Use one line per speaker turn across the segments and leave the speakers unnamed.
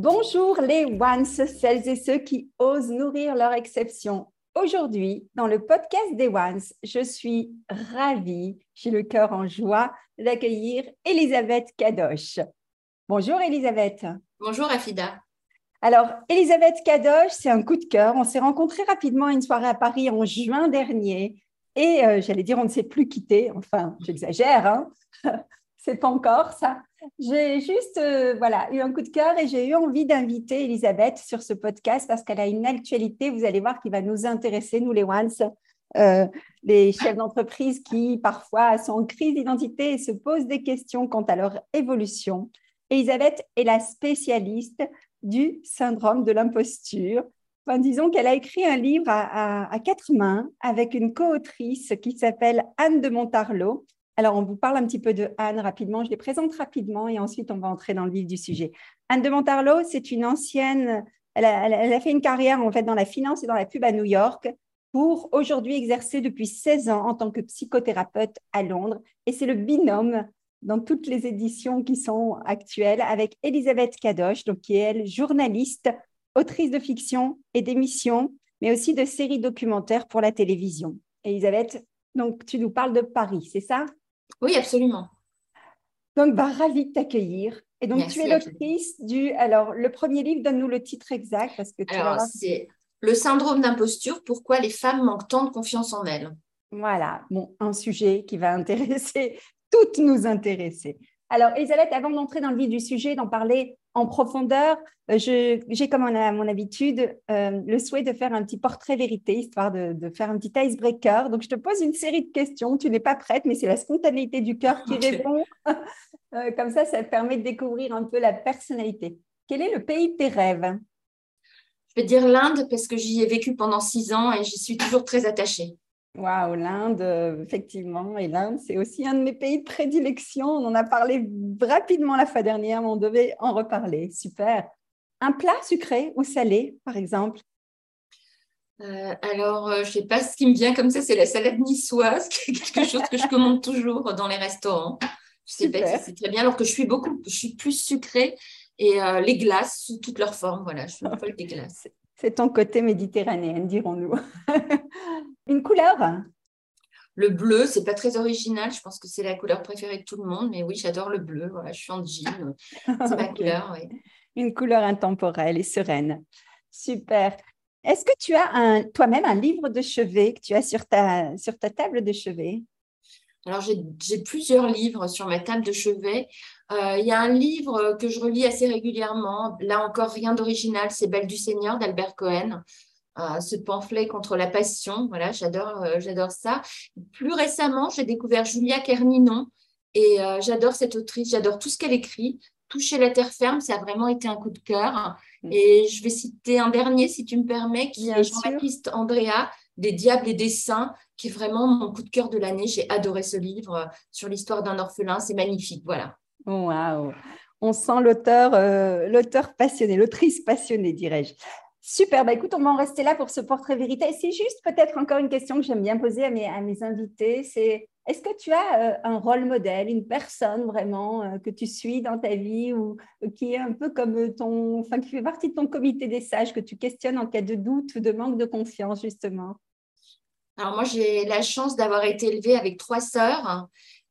Bonjour les ones, celles et ceux qui osent nourrir leur exception. Aujourd'hui, dans le podcast des ones, je suis ravie, j'ai le cœur en joie d'accueillir Elisabeth Kadosh. Bonjour Elisabeth.
Bonjour Afida.
Alors, Elisabeth Kadosh, c'est un coup de cœur. On s'est rencontrés rapidement à une soirée à Paris en juin dernier. Et euh, j'allais dire, on ne s'est plus quitté. Enfin, j'exagère, hein c'est pas encore ça. J'ai juste euh, voilà, eu un coup de cœur et j'ai eu envie d'inviter Elisabeth sur ce podcast parce qu'elle a une actualité, vous allez voir, qui va nous intéresser, nous les ones, euh, les chefs d'entreprise qui parfois sont en crise d'identité et se posent des questions quant à leur évolution. Elisabeth est la spécialiste du syndrome de l'imposture. Enfin, disons qu'elle a écrit un livre à, à quatre mains avec une co-autrice qui s'appelle Anne de Montarlot alors, on vous parle un petit peu de Anne rapidement. Je les présente rapidement et ensuite, on va entrer dans le vif du sujet. Anne de Montarlot, c'est une ancienne. Elle a, fait une carrière en fait dans la finance et dans la pub à New York pour aujourd'hui exercer depuis 16 ans en tant que psychothérapeute à Londres. Et c'est le binôme dans toutes les éditions qui sont actuelles avec Elisabeth Kadosh, donc qui est journaliste, autrice de fiction et d'émissions, mais aussi de séries documentaires pour la télévision. Elisabeth, donc tu nous parles de Paris, c'est ça?
Oui, absolument.
Donc, bah, ravie de t'accueillir. Et donc, tu es l'autrice du. Alors, le premier livre, donne-nous le titre exact. Parce que
Alors, c'est Le syndrome d'imposture pourquoi les femmes manquent tant de confiance en elles.
Voilà, bon, un sujet qui va intéresser, toutes nous intéresser. Alors, Elisabeth, avant d'entrer dans le vif du sujet, d'en parler en profondeur, euh, j'ai comme à mon habitude euh, le souhait de faire un petit portrait vérité, histoire de, faire un petit icebreaker. Donc, je te pose une série de questions. Tu n'es pas prête, mais c'est la spontanéité du cœur qui répond. Euh, comme ça, ça permet de découvrir un peu la personnalité. Quel est le pays de tes rêves?
Je vais dire l'Inde parce que j'y ai vécu pendant six ans et j'y suis toujours très attachée.
Waouh, l'Inde, euh, effectivement. Et l'Inde, c'est aussi un de mes pays de prédilection. On en a parlé rapidement la fois dernière, mais on devait en reparler. Super. Un plat sucré ou salé, par exemple?
Euh, alors, euh, je ne sais pas ce qui me vient comme ça, c'est la salade niçoise, quelque chose que je commande toujours dans les restaurants. Je sais pas c'est très bien, alors que je suis beaucoup, je suis plus sucrée et les glaces sous toutes leurs formes. Voilà, je suis folle des glaces.
C'est ton côté méditerranéen, dirons-nous. Une couleur?
Le bleu, c'est pas très original. Je pense que c'est la couleur préférée de tout le monde. Mais oui, j'adore le bleu. Voilà, je suis en jean. C'est ma couleur.
Une couleur intemporelle et sereine. Super. Est-ce que tu as toi-même un livre de chevet que tu as sur ta, sur ta table de chevet?
Alors, j'ai plusieurs livres sur ma table de chevet. Euh, il y a un livre que je relis assez régulièrement. Là encore, rien d'original. C'est Belle du Seigneur d'Albert Cohen. Euh, ce pamphlet contre la passion. Voilà, j'adore, euh, j'adore ça. Plus récemment, j'ai découvert Julia Kerninon et j'adore cette autrice. J'adore tout ce qu'elle écrit. Toucher la terre ferme, ça a vraiment été un coup de cœur. Mm. Et je vais citer un dernier, si tu me permets, qui est Jean-Baptiste Andrea, des diables et des saints, qui est vraiment mon coup de cœur de l'année. J'ai adoré ce livre sur l'histoire d'un orphelin. C'est magnifique. Voilà.
Waouh. On sent l'auteur, euh, l'auteur passionné, l'autrice passionnée, dirais-je. Super, bah écoute, on va en rester là pour ce portrait vérité. C'est juste peut-être encore une question que j'aime bien poser à mes, invités, c'est est-ce que tu as euh, un rôle modèle, une personne vraiment que tu suis dans ta vie ou qui est un peu comme ton, enfin qui fait partie de ton comité des sages que tu questionnes en cas de doute ou de manque de confiance justement?
Alors moi, j'ai la chance d'avoir été élevée avec trois sœurs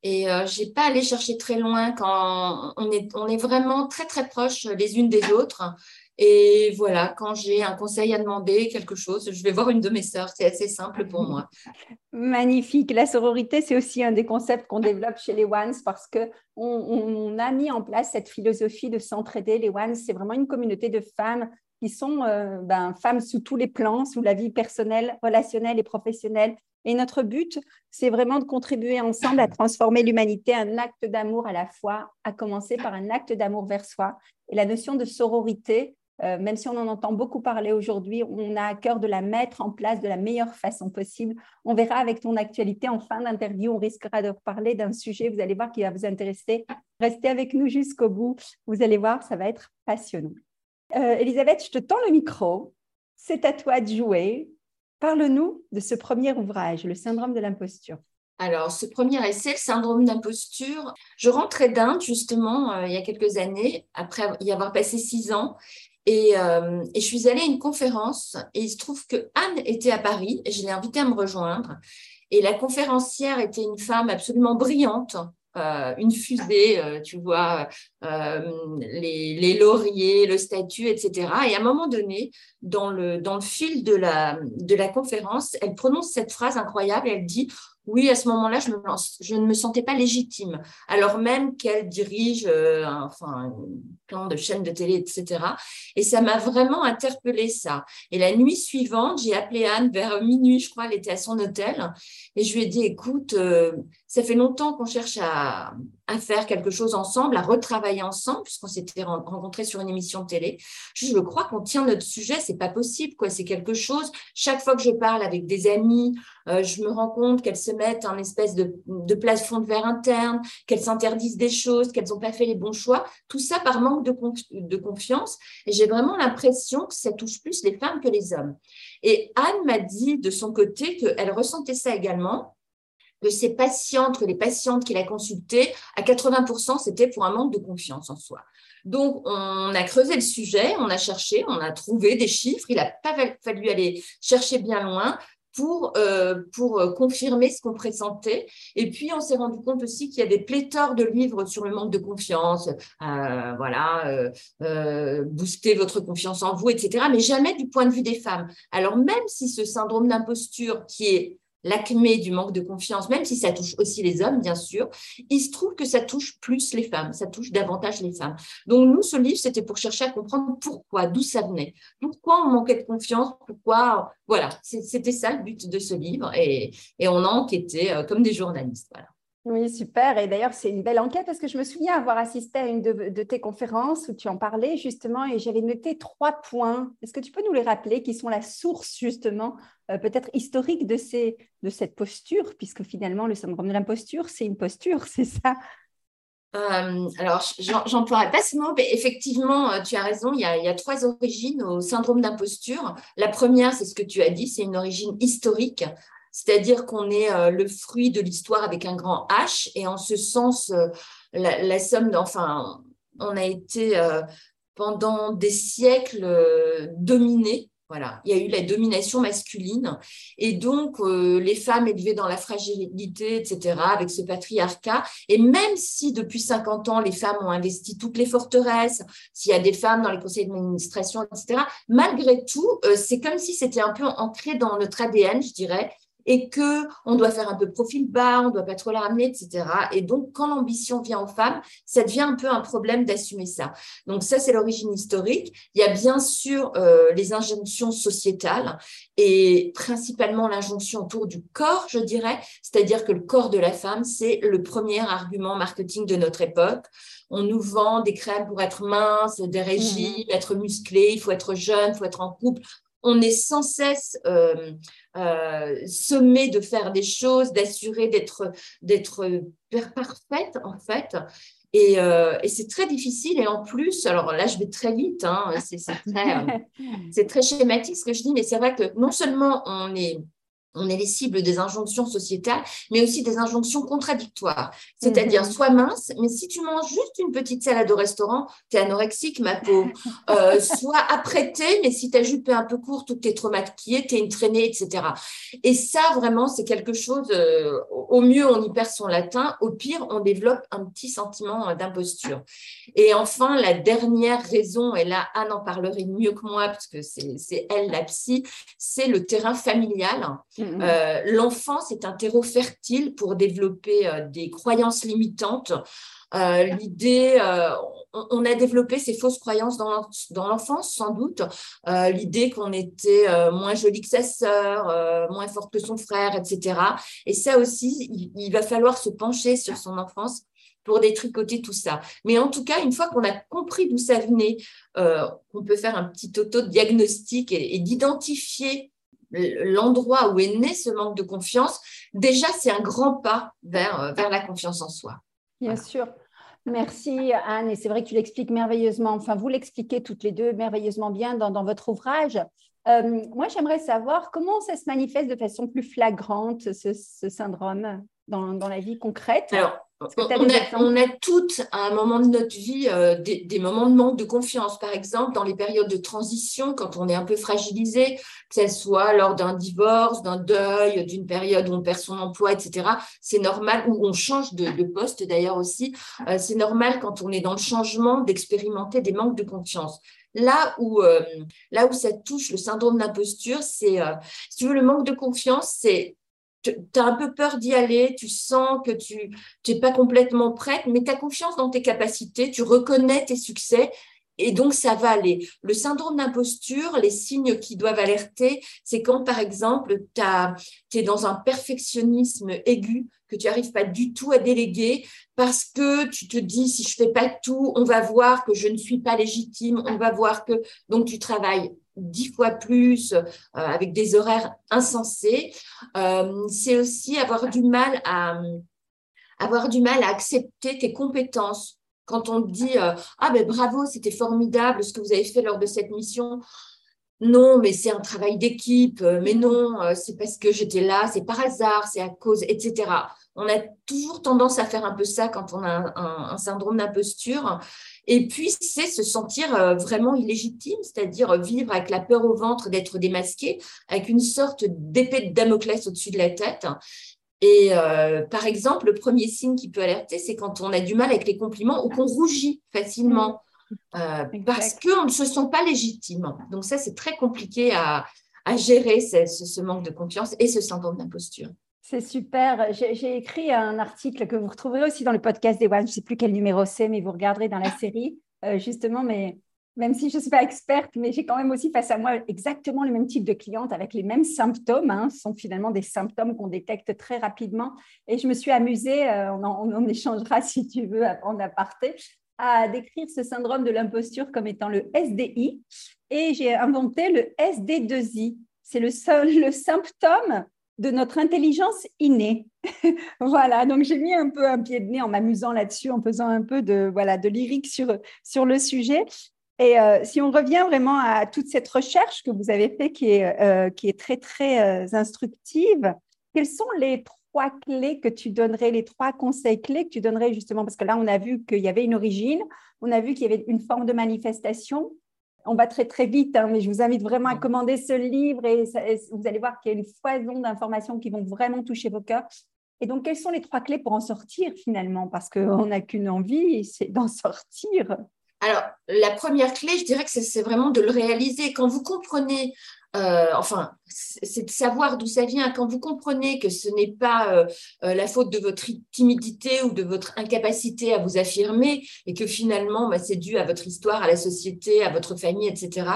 et euh, je n'ai pas allé chercher très loin quand on est, on est vraiment très, très proches les unes des autres. Et voilà, quand j'ai un conseil à demander, quelque chose, je vais voir une de mes sœurs. C'est assez simple pour moi.
Magnifique. La sororité, c'est aussi un des concepts qu'on développe chez les Ones parce que on, a mis en place cette philosophie de s'entraider. Les Ones, c'est vraiment une communauté de femmes qui sont euh, ben, femmes sous tous les plans, sous la vie personnelle, relationnelle et professionnelle. Et notre but, c'est vraiment de contribuer ensemble à transformer l'humanité, un acte d'amour à la fois, à commencer par un acte d'amour vers soi. Et la notion de sororité, euh, même si on en entend beaucoup parler aujourd'hui, on a à cœur de la mettre en place de la meilleure façon possible. On verra avec ton actualité en fin d'interview, on risquera de parler d'un sujet, vous allez voir, qui va vous intéresser. Restez avec nous jusqu'au bout, vous allez voir, ça va être passionnant. Euh, Elisabeth, je te tends le micro. C'est à toi de jouer. Parle-nous de ce premier ouvrage, Le syndrome de l'imposture.
Alors, ce premier essai, le syndrome d'imposture, je rentrais d'Inde justement euh, il y a quelques années, après y avoir passé six ans, euh, et, je suis allée à une conférence et il se trouve que Anne était à Paris et je l'ai invitée à me rejoindre. Et la conférencière était une femme absolument brillante, une fusée, euh, tu vois, les, les, lauriers, le statut, etc. Et à un moment donné, dans le, dans le fil de la, de la conférence, elle prononce cette phrase incroyable, elle dit oui, à ce moment-là, je, je, ne me sentais pas légitime, alors même qu'elle dirige euh, un, enfin, plan de chaîne de télé, etc. Et ça m'a vraiment interpellé ça. Et la nuit suivante, j'ai appelé Anne vers minuit, je crois, elle était à son hôtel, et je lui ai dit, écoute, euh, ça fait longtemps qu'on cherche à, faire quelque chose ensemble, à retravailler ensemble, puisqu'on s'était rencontrés sur une émission de télé. Je, crois qu'on tient notre sujet, c'est pas possible, quoi. C'est quelque chose. Chaque fois que je parle avec des amis, euh, je me rends compte qu'elles se mettent en espèce de, de plafond de verre interne, qu'elles s'interdisent des choses, qu'elles n'ont pas fait les bons choix. Tout ça par manque de, de confiance. Et j'ai vraiment l'impression que ça touche plus les femmes que les hommes. Et Anne m'a dit de son côté qu'elle ressentait ça également que ses patientes, que les patientes qu'il a consultées, à 80%, c'était pour un manque de confiance en soi. Donc, on a creusé le sujet, on a cherché, on a trouvé des chiffres. Il n'a pas fallu aller chercher bien loin pour, euh, pour euh, confirmer ce qu'on pressentait. Et puis, on s'est rendu compte aussi qu'il y a des pléthores de livres sur le manque de confiance, euh, voilà, booster votre confiance en vous, etc., mais jamais du point de vue des femmes. Alors, même si ce syndrome d'imposture qui est l'acmé du manque de confiance, même si ça touche aussi les hommes, bien sûr, il se trouve que ça touche plus les femmes, ça touche davantage les femmes. Donc, nous, ce livre, c'était pour chercher à comprendre pourquoi, d'où ça venait, pourquoi on manquait de confiance, pourquoi, voilà, c'était ça le but de ce livre, et, on a enquêté euh, comme des journalistes, voilà.
Oui, super. Et d'ailleurs, c'est une belle enquête parce que je me souviens avoir assisté à une de, tes conférences où tu en parlais justement et j'avais noté trois points. Est-ce que tu peux nous les rappeler qui sont la source justement euh, peut-être historique de, cette posture puisque finalement le syndrome de l'imposture, c'est une posture, c'est ça?
Euh, alors, j'emploierai pas ce mot, mais effectivement, euh, tu as raison, il y a trois origines au syndrome d'imposture. La première, c'est ce que tu as dit, c'est une origine historique c'est-à-dire qu'on est euh, le fruit de l'histoire avec un grand H, et en ce sens, euh, la, somme, enfin, on a été euh, pendant des siècles dominés. Voilà, il y a eu la domination masculine et donc les femmes élevées dans la fragilité, etc., avec ce patriarcat. Et même si depuis 50 ans, les femmes ont investi toutes les forteresses, s'il y a des femmes dans les conseils d'administration, etc., malgré tout, c'est comme si c'était un peu ancré dans notre ADN, je dirais, et que on doit faire un peu profil bas, on doit pas trop la ramener, etc. Et donc, quand l'ambition vient aux femmes, ça devient un peu un problème d'assumer ça. Donc ça, c'est l'origine historique. Il y a bien sûr euh, les injonctions sociétales et principalement l'injonction autour du corps, je dirais, c'est-à-dire que le corps de la femme, c'est le premier argument marketing de notre époque. On nous vend des crèmes pour être mince, des régimes, mmh. être musclé, il faut être jeune, il faut être en couple on est sans cesse euh, euh, sommé de faire des choses, d'assurer d'être d'être parfaite en fait. Euh, et, c'est très difficile. Et en plus, alors là, je vais très vite, hein, c'est très, très schématique ce que je dis, mais c'est vrai que non seulement on est on est les cibles des injonctions sociétales, mais aussi des injonctions contradictoires. C'est-à-dire, mhm. sois mince, mais si tu manges juste une petite salade au restaurant, tu es anorexique, ma peau. Euh, sois apprêtée, mais si ta jupe est un peu courte ou que tu es trop maquillée, tu es une traînée, etc. Et ça, vraiment, c'est quelque chose, euh, au mieux, on y perd son latin, au pire, on développe un petit sentiment d'imposture. Et enfin, la dernière raison, et là, Anne en parlerait mieux que moi, parce que c'est elle la psy, c'est le terrain familial. Mm-hmm. Euh, l'enfance est un terreau fertile pour développer euh, des croyances limitantes. Euh, l'idée, on, a développé ces fausses croyances dans l'enfance, sans doute. L'idée qu'on était moins jolie que sa sœur, moins forte que son frère, etc. Et ça aussi, il, va falloir se pencher sur son enfance pour détricoter tout ça. Mais en tout cas, une fois qu'on a compris d'où ça venait, on peut faire un petit auto-diagnostic et d'identifier l'endroit où est né ce manque de confiance, déjà, c'est un grand pas vers, euh, vers la confiance en soi.
Bien sûr. Merci Anne, et c'est vrai que tu l'expliques merveilleusement, enfin vous l'expliquez toutes les deux merveilleusement bien dans, votre ouvrage. Euh, moi, j'aimerais savoir comment ça se manifeste de façon plus flagrante, ce, syndrome, dans, dans, la vie concrète.
Alors, on a, toutes, à un moment de notre vie, euh, des, moments de manque de confiance. Par exemple, dans les périodes de transition, quand on est un peu fragilisé, que ce soit lors d'un divorce, d'un deuil, d'une période où on perd son emploi, etc. C'est normal, ou on change de, poste d'ailleurs aussi. Euh, c'est normal quand on est dans le changement d'expérimenter des manques de confiance. Là où, euh, là où ça touche le syndrome d'imposture, c'est, si tu veux, le manque de confiance, c'est tu as un peu peur d'y aller, tu sens que tu n'es pas complètement prête, mais tu as confiance dans tes capacités, tu reconnais tes succès et donc ça va aller. Le syndrome d'imposture, les signes qui doivent alerter, c'est quand par exemple tu es dans un perfectionnisme aigu que tu n'arrives pas du tout à déléguer parce que tu te dis si je fais pas tout, on va voir que je ne suis pas légitime, on va voir que donc tu travailles dix fois plus, euh, avec des horaires insensés. Euh, c'est aussi avoir du mal à avoir du mal à accepter tes compétences. Quand on dit euh, ah ben bravo, c'était formidable ce que vous avez fait lors de cette mission. Non, mais c'est un travail d'équipe. Mais non, c'est parce que j'étais là, c'est par hasard, c'est à cause, etc. On a toujours tendance à faire un peu ça quand on a un syndrome d'imposture. Et puis, c'est se sentir euh, vraiment illégitime, c'est-à-dire vivre avec la peur au ventre d'être démasqué, avec une sorte d'épée de Damoclès au-dessus de la tête. Et euh, par exemple, le premier signe qui peut alerter, c'est quand on a du mal avec les compliments ou qu'on rougit facilement euh, parce qu'on ne se sent pas légitime. Donc ça, c'est très compliqué à, gérer ce, manque de confiance et ce syndrome d'imposture.
C'est super. J'ai écrit un article que vous retrouverez aussi dans le podcast des One. Je ne sais plus quel numéro c'est, mais vous regarderez dans la série, euh, justement. Mais même si je ne suis pas experte, mais j'ai quand même aussi face à moi exactement le même type de cliente avec les mêmes symptômes. Hein. Ce sont finalement des symptômes qu'on détecte très rapidement. Et je me suis amusée, euh, on, en, échangera si tu veux en aparté, à décrire ce syndrome de l'imposture comme étant le SDI. Et j'ai inventé le SD2I. C'est le, le symptôme de notre intelligence innée. voilà, donc j'ai mis un peu un pied de nez en m'amusant là-dessus, en faisant un peu de, voilà, de lyrique sur, sur le sujet. Et euh, si on revient vraiment à toute cette recherche que vous avez fait, qui est, euh, qui est très, très euh, instructive, quelles sont les trois clés que tu donnerais, les trois conseils clés que tu donnerais justement? Parce que là, on a vu qu'il y avait une origine, on a vu qu'il y avait une forme de manifestation, on va très très vite, hein, mais je vous invite vraiment à commander ce livre et, vous allez voir qu'il y a une foison d'informations qui vont vraiment toucher vos cœurs. Et donc, quelles sont les trois clés pour en sortir finalement? Parce qu'on n'a qu'une envie, c'est d'en sortir.
Alors, la première clé, je dirais que c'est vraiment de le réaliser. Quand vous comprenez euh, enfin, c'est de savoir d'où ça vient. Quand vous comprenez que ce n'est pas euh, euh, la faute de votre timidité ou de votre incapacité à vous affirmer et que finalement, bah, c'est dû à votre histoire, à la société, à votre famille, etc.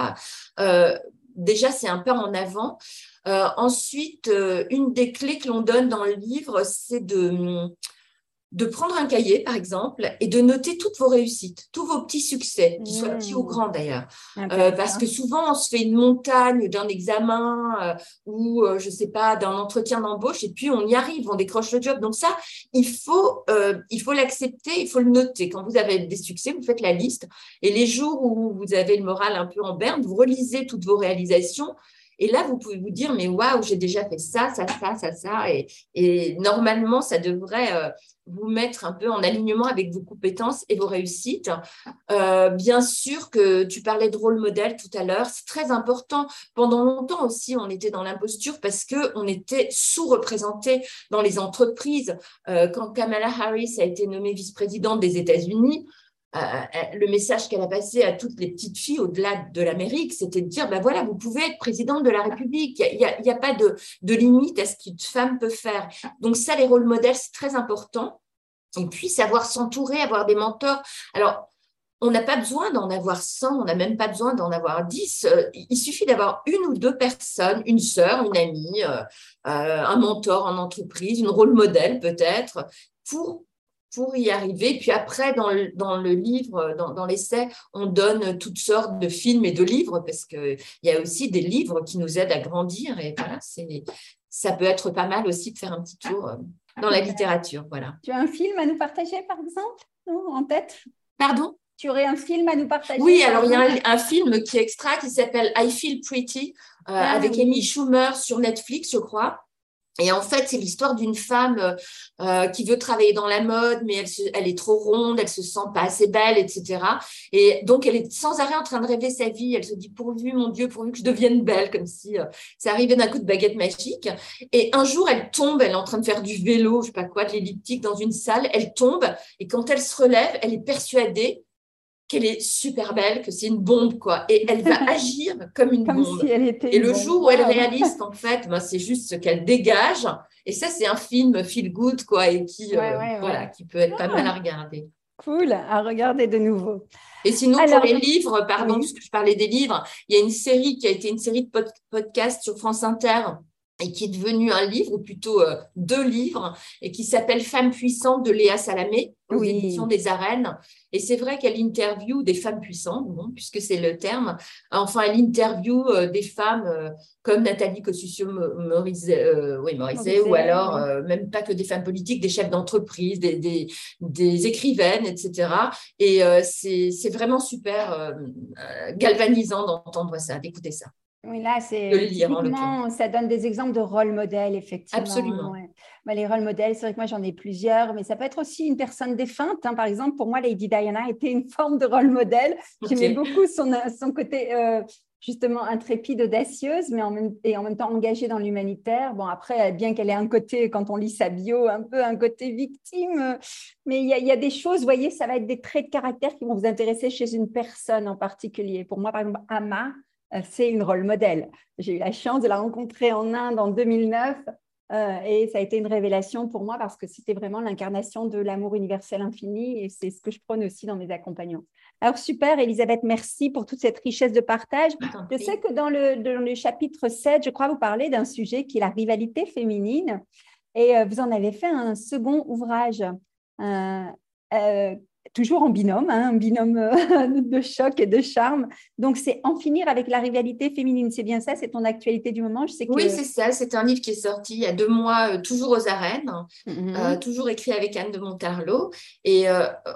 déjà, c'est un pas en avant. ensuite, une des clés que l'on donne dans le livre, c'est de de prendre un cahier, par exemple, et de noter toutes vos réussites, tous vos petits succès, qu'ils soient petits ou mmh. grands d'ailleurs. Euh, parce que souvent, on se fait une montagne d'un examen euh, ou, euh, je ne sais pas, d'un entretien d'embauche, et puis on y arrive, on décroche le job. Donc ça, il faut il faut l'accepter, il faut le noter. Quand vous avez des succès, vous faites la liste. Et les jours où vous avez le moral un peu en berne, vous relisez toutes vos réalisations Et là, vous pouvez vous dire, mais waouh, j'ai déjà fait ça, ça, ça, ça, ça. Et, normalement, ça devrait euh, vous mettre un peu en alignement avec vos compétences et vos réussites. Euh, bien sûr que tu parlais de rôle modèle tout à l'heure, c'est très important. Pendant longtemps aussi, on était dans l'imposture parce qu'on était sous-représenté dans les entreprises. Euh, quand Kamala Harris a été nommée vice-présidente des États-Unis, le message qu'elle a passé à toutes les petites filles au-delà de l'Amérique, c'était de dire, ben voilà, vous pouvez être présidente de la République. Il n'y a, a, pas de, limite à ce qu'une femme peut faire. Donc ça, les rôles modèles, c'est très important. Et puis, savoir s'entourer, avoir des mentors. Alors, on n'a pas besoin d'en avoir 100, on n'a même pas besoin d'en avoir 10. Euh, il suffit d'avoir une ou deux personnes, une sœur, une amie, euh, un mentor en entreprise, une rôle modèle peut-être, pour pour y arriver. Puis après, dans le, dans le livre, dans, dans l'essai, on donne toutes sortes de films et de livres parce qu'il y a aussi des livres qui nous aident à grandir. Et voilà, c'est, ça peut être pas mal aussi de faire un petit tour euh, dans la littérature. Voilà.
Tu as un film à nous partager, par exemple, en tête?
Pardon?
Tu aurais un film à nous partager
Oui, alors il y a un, film qui est extra qui s'appelle I Feel Pretty euh, ah avec Amy Schumer sur Netflix, je crois. Et en fait, c'est l'histoire d'une femme euh, euh, qui veut travailler dans la mode, mais elle, est trop ronde, elle se sent pas assez belle, etc. Et donc, elle est sans arrêt en train de rêver sa vie. Elle se dit pourvu, mon Dieu, pourvu que je devienne belle, comme si euh, ça arrivait d'un coup de baguette magique. Et un jour, elle tombe, elle est en train de faire du vélo, je sais pas quoi, de l'elliptique dans une salle. Elle tombe et quand elle se relève, elle est persuadée qu'elle est super belle, que c'est une bombe, quoi. Et elle va agir comme une bombe.
Si elle était
et le jour où elle réalise qu'en fait, ben, c'est juste ce qu'elle dégage. Et ça, c'est un film feel good, quoi, et qui, euh, voilà, qui peut être pas mal à regarder.
Cool, à regarder de nouveau.
Et sinon, pour les livres, pardon, parce que je parlais des livres, il y a une série qui a été une série de podcasts sur France Inter et qui est devenu un livre, ou plutôt euh, deux livres, et qui s'appelle Femmes puissantes de Léa Salamé, aux éditions des Arènes. Et c'est vrai qu'elle interviewe des femmes puissantes, bon, puisque c'est le terme. Enfin, elle interviewe euh, des femmes euh, comme Nathalie Kosciusko-Morizet, oui, ou alors même pas que des femmes politiques, des chefs d'entreprise, des, des, des, écrivaines, etc. Et c'est vraiment super galvanisant d'entendre ça, d'écouter ça.
Oui, là, c'est typiquement, ça donne des exemples de rôle modèle, effectivement.
Absolument.
Bah, les rôles modèles, c'est vrai que moi, j'en ai plusieurs, mais ça peut être aussi une personne défunte. Hein. Par exemple, pour moi, Lady Diana était une forme de rôle modèle. J'aimais beaucoup son, son côté euh, justement intrépide, audacieuse, mais en même, et en même temps engagée dans l'humanitaire. Bon, après, bien qu'elle ait un côté, quand on lit sa bio, un peu un côté victime, mais il y, y, a des choses, vous voyez, ça va être des traits de caractère qui vont vous intéresser chez une personne en particulier. Pour moi, par exemple, Ama, euh, c'est une rôle modèle. J'ai eu la chance de la rencontrer en Inde en 2009 euh, et ça a été une révélation pour moi parce que c'était vraiment l'incarnation de l'amour universel infini et c'est ce que je prône aussi dans mes accompagnements. Alors super, Elisabeth, merci pour toute cette richesse de partage. Je sais que dans le, dans le chapitre 7, je crois vous parlez d'un sujet qui est la rivalité féminine et euh, vous en avez fait un second ouvrage. Euh, toujours en binôme, hein, un binôme euh, de choc et de charme. Donc, c'est en finir avec la rivalité féminine. C'est bien ça, c'est ton actualité du moment. Je sais que...
Oui, c'est ça. C'est un livre qui est sorti il y a deux mois, euh, toujours aux arènes, mm-hmm. euh, toujours écrit avec Anne de Montarlot. Et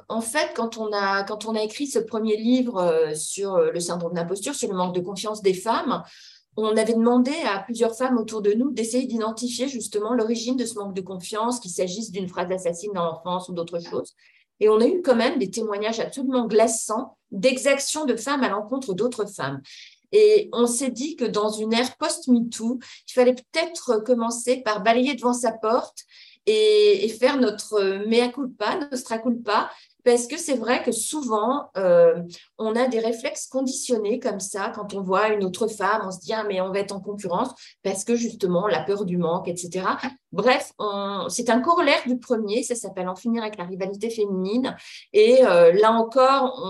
en fait, quand on, a, quand on a écrit ce premier livre sur le syndrome d'imposture, sur le manque de confiance des femmes, on avait demandé à plusieurs femmes autour de nous d'essayer d'identifier justement l'origine de ce manque de confiance, qu'il s'agisse d'une phrase assassine dans l'enfance ou d'autres choses. Et on a eu quand même des témoignages absolument glaçants d'exactions de femmes à l'encontre d'autres femmes. Et on s'est dit que dans une ère post-MeToo, il fallait peut-être commencer par balayer devant sa porte et, faire notre mea culpa, nostra culpa, parce que c'est vrai que souvent, euh, on a des réflexes conditionnés comme ça. Quand on voit une autre femme, on se dit, ah, mais on va être en concurrence parce que justement, la peur du manque, etc. Bref, c'est un corollaire du premier. Ça s'appelle En finir avec la rivalité féminine. Et euh, là encore,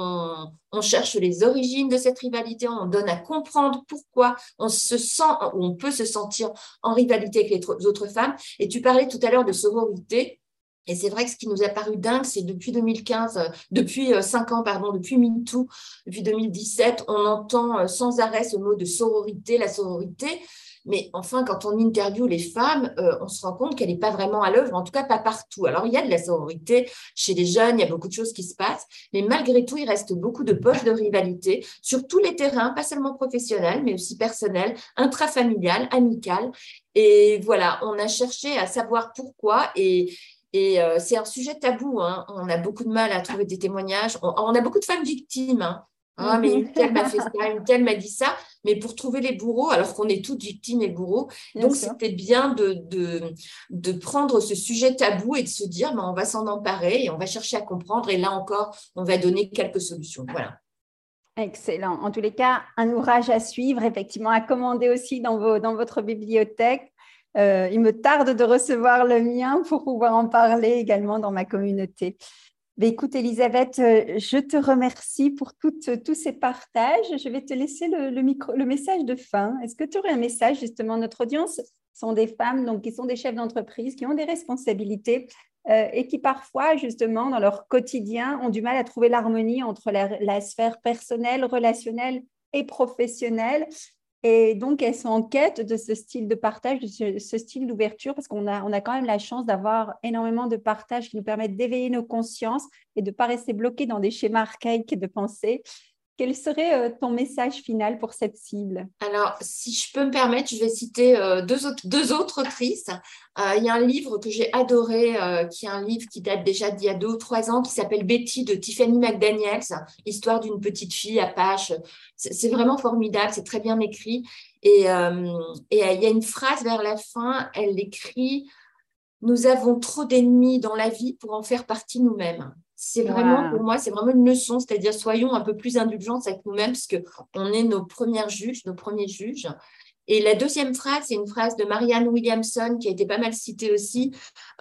on, cherche les origines de cette rivalité. On donne à comprendre pourquoi on se sent, on peut se sentir en rivalité avec les autres femmes. Et tu parlais tout à l'heure de sororité. Et c'est vrai que ce qui nous a paru dingue, c'est depuis 2015, euh, depuis euh, cinq ans, pardon, depuis MeToo, depuis 2017, on entend euh, sans arrêt ce mot de sororité, la sororité. Mais enfin, quand on interviewe les femmes, euh, on se rend compte qu'elle n'est pas vraiment à l'œuvre, en tout cas pas partout. Alors, il y a de la sororité chez les jeunes, il y a beaucoup de choses qui se passent, mais malgré tout, il reste beaucoup de poches de rivalité sur tous les terrains, pas seulement professionnels, mais aussi personnels, intrafamilial, amical. Et voilà, on a cherché à savoir pourquoi et, et euh, c'est un sujet tabou. Hein. On a beaucoup de mal à trouver des témoignages. On, a beaucoup de femmes victimes. Hein. Ah, mais une telle m'a fait ça, une telle m'a dit ça. Mais pour trouver les bourreaux, alors qu'on est toutes victimes et bourreaux, donc c'était bien de, de, de, prendre ce sujet tabou et de se dire, ben, on va s'en emparer et on va chercher à comprendre. Et là encore, on va donner quelques solutions. Voilà.
Excellent. En tous les cas, un ouvrage à suivre, effectivement, à commander aussi dans, vos, dans votre bibliothèque. Euh, il me tarde de recevoir le mien pour pouvoir en parler également dans ma communauté. Mais écoute, Elisabeth, euh, je te remercie pour tous ces partages. Je vais te laisser le, message de fin. Est-ce que tu aurais un message, justement, notre audience sont des femmes donc, qui sont des chefs d'entreprise, qui ont des responsabilités euh, et qui parfois, justement, dans leur quotidien, ont du mal à trouver l'harmonie entre la, sphère personnelle, relationnelle et professionnelle. Et donc, elles sont en quête de ce style de partage, de ce, style d'ouverture, parce qu'on a, on a quand même la chance d'avoir énormément de partages qui nous permettent d'éveiller nos consciences et de ne pas rester bloqués dans des schémas archaïques de pensée. Quel serait euh, ton message final pour cette cible?
Alors, si je peux me permettre, je vais citer euh, deux, autres, deux autres autrices. Euh, il y a un livre que j'ai adoré, qui est un livre qui date déjà d'il y a deux ou trois ans, qui s'appelle Betty de Tiffany McDaniels, Histoire d'une petite fille Apache. C'est vraiment formidable, c'est très bien écrit. Et, et il y a une phrase vers la fin, elle écrit Nous avons trop d'ennemis dans la vie pour en faire partie nous-mêmes. C'est vraiment, pour moi, c'est vraiment une leçon, c'est-à-dire soyons un peu plus indulgents avec nous-mêmes, parce qu'on est nos premières juges, nos premiers juges. Et la deuxième phrase, c'est une phrase de Marianne Williamson, qui a été pas mal citée aussi,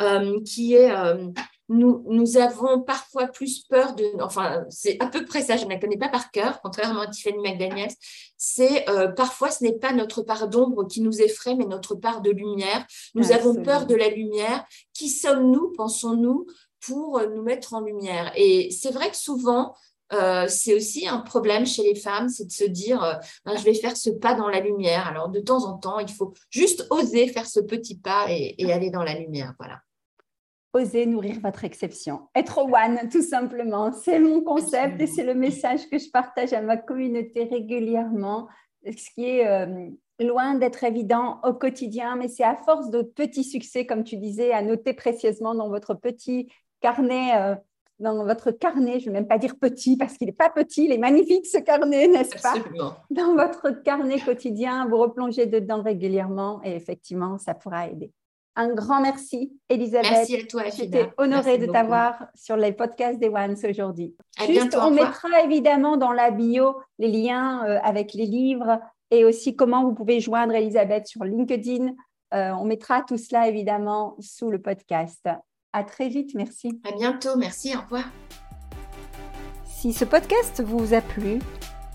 euh, qui est euh, nous, nous avons parfois plus peur de. Enfin, c'est à peu près ça, je ne la connais pas par cœur, contrairement à Tiffany McDaniels. C'est euh, parfois, ce n'est pas notre part d'ombre qui nous effraie, mais notre part de lumière. Nous avons peur de la lumière. Qui sommes-nous, pensons-nous pour nous mettre en lumière? Et c'est vrai que souvent, euh, c'est aussi un problème chez les femmes, c'est de se dire, euh, ben, je vais faire ce pas dans la lumière. Alors, de temps en temps, il faut juste oser faire ce petit pas et, aller dans la lumière. Voilà.
Oser nourrir votre exception. Être one, tout simplement. C'est mon concept et c'est le message que je partage à ma communauté régulièrement, ce qui est euh, loin d'être évident au quotidien, mais c'est à force de petits succès, comme tu disais, à noter précieusement dans votre petit carnet, euh, dans votre carnet, je ne vais même pas dire petit parce qu'il n'est pas petit, il est magnifique ce carnet, n'est-ce pas? Dans votre carnet quotidien, vous replongez dedans régulièrement et effectivement, ça pourra aider. Un grand merci, Elisabeth.
Merci à toi,
J'étais honorée de t'avoir sur les podcasts des Ones aujourd'hui. Juste, on mettra évidemment dans la bio les liens euh, avec les livres et aussi comment vous pouvez joindre Elisabeth sur LinkedIn. Euh, on mettra tout cela évidemment sous le podcast. À très vite, merci.
À bientôt, merci, au revoir.
Si ce podcast vous a plu,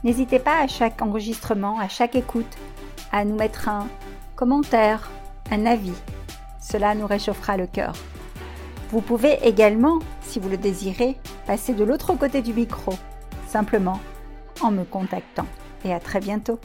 n'hésitez pas à chaque enregistrement, à chaque écoute, à nous mettre un commentaire, un avis. Cela nous réchauffera le cœur. Vous pouvez également, si vous le désirez, passer de l'autre côté du micro, simplement en me contactant. Et à très bientôt.